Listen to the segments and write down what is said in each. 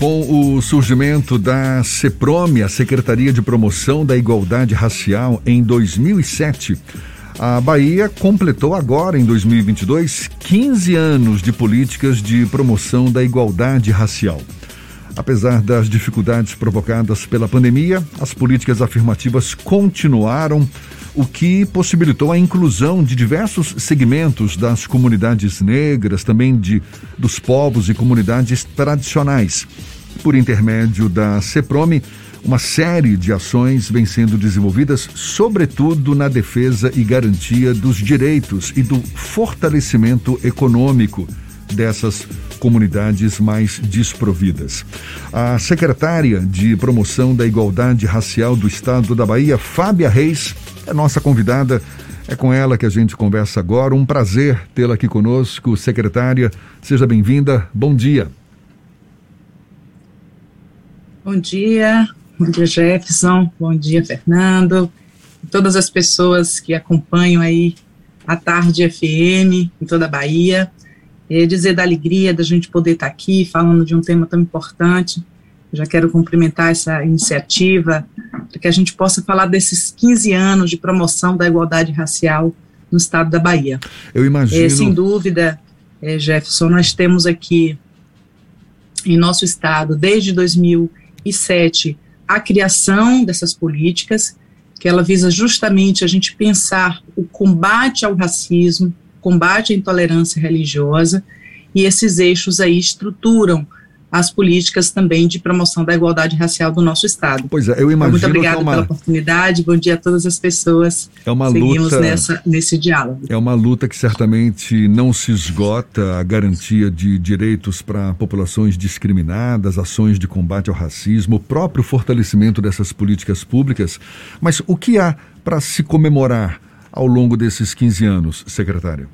Com o surgimento da CEPROME, a Secretaria de Promoção da Igualdade Racial, em 2007, a Bahia completou agora, em 2022, 15 anos de políticas de promoção da igualdade racial. Apesar das dificuldades provocadas pela pandemia, as políticas afirmativas continuaram, o que possibilitou a inclusão de diversos segmentos das comunidades negras, também de, dos povos e comunidades tradicionais. Por intermédio da CEPROME, uma série de ações vem sendo desenvolvidas, sobretudo na defesa e garantia dos direitos e do fortalecimento econômico dessas comunidades mais desprovidas. A secretária de Promoção da Igualdade Racial do Estado da Bahia, Fábia Reis, é nossa convidada. É com ela que a gente conversa agora. Um prazer tê-la aqui conosco, secretária. Seja bem-vinda. Bom dia. Bom dia, bom dia Jefferson, bom dia Fernando, todas as pessoas que acompanham aí a Tarde FM em toda a Bahia é, dizer da alegria da gente poder estar aqui falando de um tema tão importante. já quero cumprimentar essa iniciativa para que a gente possa falar desses 15 anos de promoção da igualdade racial no estado da Bahia. Eu imagino. É, sem dúvida, é, Jefferson, nós temos aqui em nosso estado, desde 2007, a criação dessas políticas, que ela visa justamente a gente pensar o combate ao racismo, combate à intolerância religiosa, e esses eixos aí estruturam as políticas também de promoção da igualdade racial do nosso estado. Pois é, eu imagino Muito obrigada é uma... pela oportunidade. Bom dia a todas as pessoas. É uma Seguimos luta nessa nesse diálogo. É uma luta que certamente não se esgota a garantia de direitos para populações discriminadas, ações de combate ao racismo, o próprio fortalecimento dessas políticas públicas. Mas o que há para se comemorar ao longo desses 15 anos, secretário?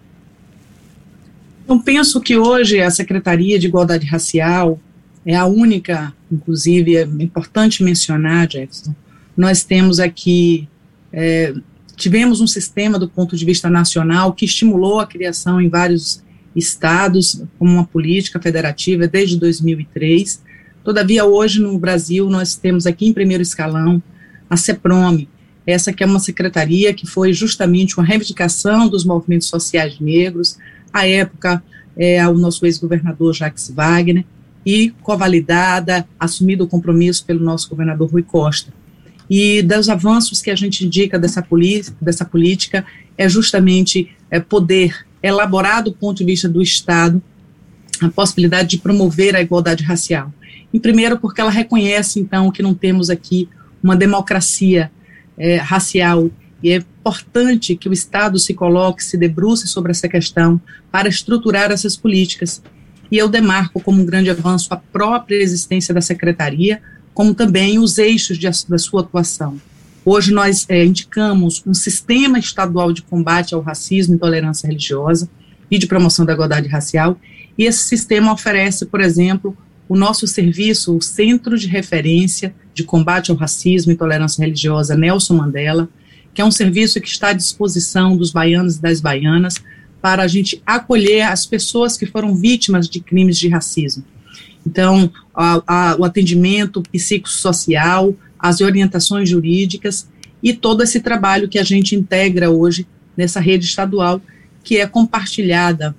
Então, penso que hoje a Secretaria de Igualdade Racial é a única, inclusive, é importante mencionar, Jefferson, nós temos aqui, é, tivemos um sistema do ponto de vista nacional que estimulou a criação em vários estados, como uma política federativa desde 2003. Todavia, hoje no Brasil, nós temos aqui em primeiro escalão a CEPROME, essa que é uma secretaria que foi justamente uma reivindicação dos movimentos sociais negros, à época, é, o nosso ex-governador Jacques Wagner, e covalidada, assumido o compromisso pelo nosso governador Rui Costa. E dos avanços que a gente indica dessa, dessa política é justamente é, poder elaborar do ponto de vista do Estado a possibilidade de promover a igualdade racial. Em primeiro, porque ela reconhece, então, que não temos aqui uma democracia é, racial e é importante que o Estado se coloque, se debruce sobre essa questão para estruturar essas políticas. E eu demarco como um grande avanço a própria existência da secretaria, como também os eixos de, da sua atuação. Hoje nós é, indicamos um sistema estadual de combate ao racismo e intolerância religiosa e de promoção da igualdade racial, e esse sistema oferece, por exemplo, o nosso serviço, o Centro de Referência de Combate ao Racismo e Intolerância Religiosa Nelson Mandela, que é um serviço que está à disposição dos baianos e das baianas para a gente acolher as pessoas que foram vítimas de crimes de racismo. Então, a, a, o atendimento psicossocial, as orientações jurídicas e todo esse trabalho que a gente integra hoje nessa rede estadual, que é compartilhada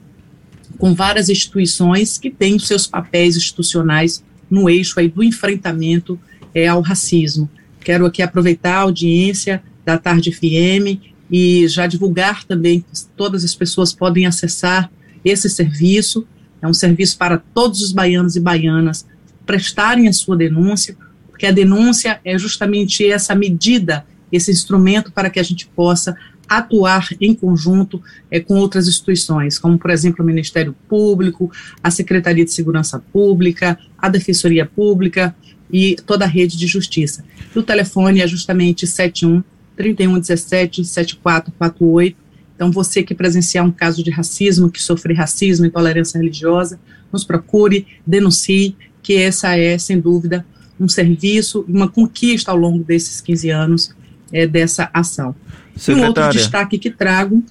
com várias instituições que têm seus papéis institucionais no eixo aí do enfrentamento é, ao racismo. Quero aqui aproveitar a audiência da Tarde FM e já divulgar também que todas as pessoas podem acessar esse serviço. É um serviço para todos os baianos e baianas prestarem a sua denúncia, porque a denúncia é justamente essa medida, esse instrumento para que a gente possa atuar em conjunto é, com outras instituições, como, por exemplo, o Ministério Público, a Secretaria de Segurança Pública, a Defensoria Pública e toda a rede de justiça. E o telefone é justamente 71 3117 7448. Então, você que presenciar um caso de racismo, que sofre racismo, intolerância religiosa, nos procure, denuncie, que essa é, sem dúvida, um serviço, uma conquista ao longo desses 15 anos é, dessa ação. Secretária. E um outro destaque que trago,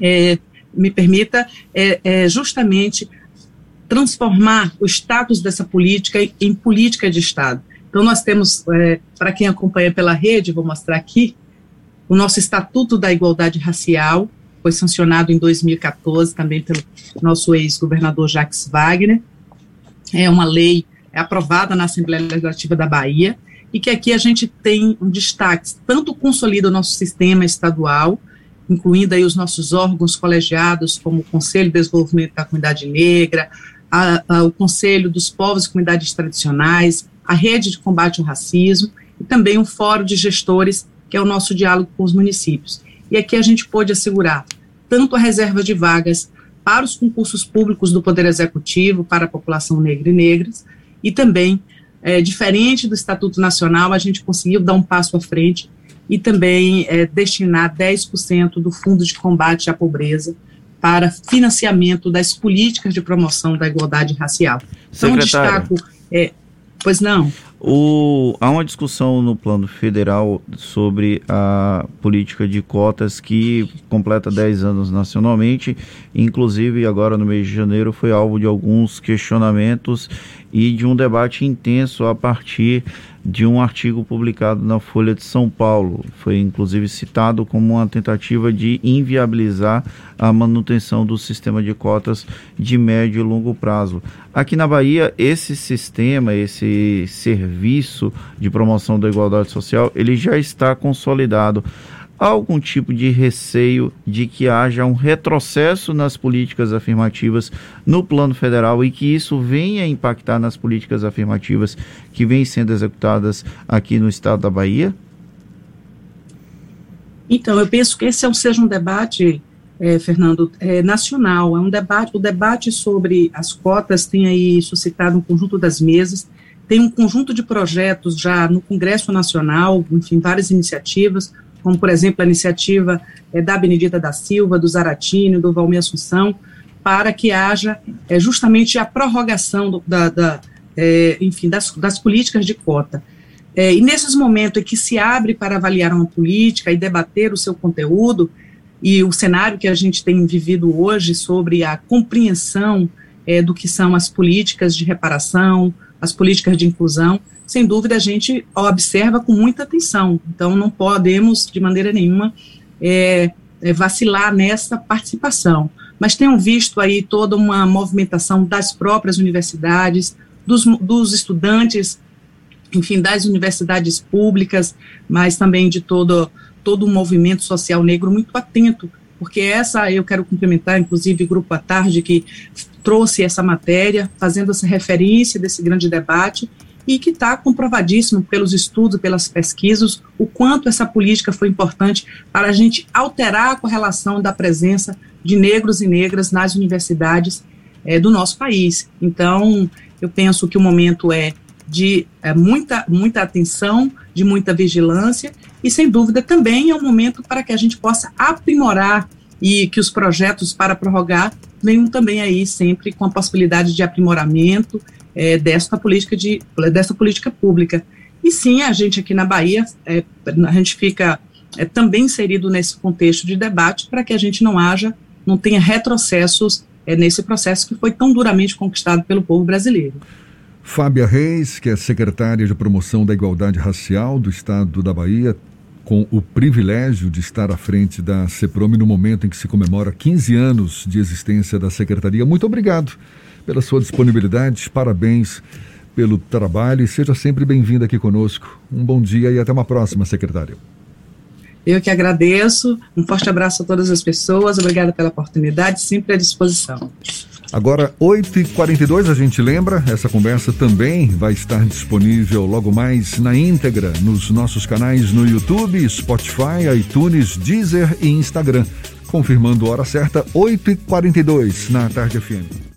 é, me permita, é, é justamente transformar o status dessa política em política de Estado. Então, nós temos, é, para quem acompanha pela rede, vou mostrar aqui, o nosso Estatuto da Igualdade Racial, foi sancionado em 2014 também pelo nosso ex-governador Jacques Wagner. É uma lei é aprovada na Assembleia Legislativa da Bahia e que aqui a gente tem um destaque, tanto consolida o nosso sistema estadual, incluindo aí os nossos órgãos colegiados, como o Conselho de Desenvolvimento da Comunidade Negra, a, a, o Conselho dos Povos e Comunidades Tradicionais, a Rede de Combate ao Racismo e também um Fórum de Gestores, que é o nosso diálogo com os municípios. E aqui a gente pôde assegurar tanto a reserva de vagas para os concursos públicos do Poder Executivo, para a população negra e negras, e também, é, diferente do Estatuto Nacional, a gente conseguiu dar um passo à frente e também é, destinar 10% do Fundo de Combate à Pobreza para financiamento das políticas de promoção da igualdade racial. Então, destaco. É, pois não. O, há uma discussão no plano federal sobre a política de cotas que completa 10 anos nacionalmente, inclusive agora no mês de janeiro foi alvo de alguns questionamentos e de um debate intenso a partir de um artigo publicado na Folha de São Paulo. Foi inclusive citado como uma tentativa de inviabilizar a manutenção do sistema de cotas de médio e longo prazo. Aqui na Bahia, esse sistema, esse serviço de promoção da igualdade social, ele já está consolidado há algum tipo de receio de que haja um retrocesso nas políticas afirmativas no plano federal e que isso venha impactar nas políticas afirmativas que vêm sendo executadas aqui no estado da Bahia? Então, eu penso que esse é seja um debate, é, Fernando, é, nacional. É um debate, o debate sobre as cotas tem aí suscitado um conjunto das mesas, tem um conjunto de projetos já no Congresso Nacional, enfim, várias iniciativas como por exemplo a iniciativa é, da Benedita da Silva, do Zaratini, do Valmir Assunção, para que haja é, justamente a prorrogação do, da, da é, enfim, das, das, políticas de cota. e nesses momentos em que se abre para avaliar uma política e debater o seu conteúdo, e o cenário que a gente tem vivido hoje sobre a compreensão do que são as políticas de reparação, as políticas de inclusão, sem dúvida a gente observa com muita atenção. Então, não podemos, de maneira nenhuma, é, é, vacilar nessa participação. Mas tenham visto aí toda uma movimentação das próprias universidades, dos, dos estudantes, enfim, das universidades públicas, mas também de todo, todo o movimento social negro muito atento porque essa eu quero cumprimentar, inclusive, o Grupo à Tarde, que trouxe essa matéria, fazendo essa referência desse grande debate, e que está comprovadíssimo pelos estudos, pelas pesquisas, o quanto essa política foi importante para a gente alterar a correlação da presença de negros e negras nas universidades é, do nosso país. Então, eu penso que o momento é de é, muita, muita atenção, de muita vigilância, e sem dúvida também é um momento para que a gente possa aprimorar e que os projetos para prorrogar venham também aí sempre com a possibilidade de aprimoramento é, desta política de dessa política pública. E sim, a gente aqui na Bahia, é, a gente fica é, também inserido nesse contexto de debate para que a gente não haja, não tenha retrocessos é, nesse processo que foi tão duramente conquistado pelo povo brasileiro. Fábia Reis, que é secretária de Promoção da Igualdade Racial do Estado da Bahia, com o privilégio de estar à frente da CEPROME no momento em que se comemora 15 anos de existência da secretaria. Muito obrigado pela sua disponibilidade, parabéns pelo trabalho e seja sempre bem-vindo aqui conosco. Um bom dia e até uma próxima, secretário. Eu que agradeço, um forte abraço a todas as pessoas, obrigada pela oportunidade, sempre à disposição. Agora, 8h42, a gente lembra, essa conversa também vai estar disponível logo mais na íntegra nos nossos canais no YouTube, Spotify, iTunes, Deezer e Instagram. Confirmando a hora certa, 8h42 na Tarde FM.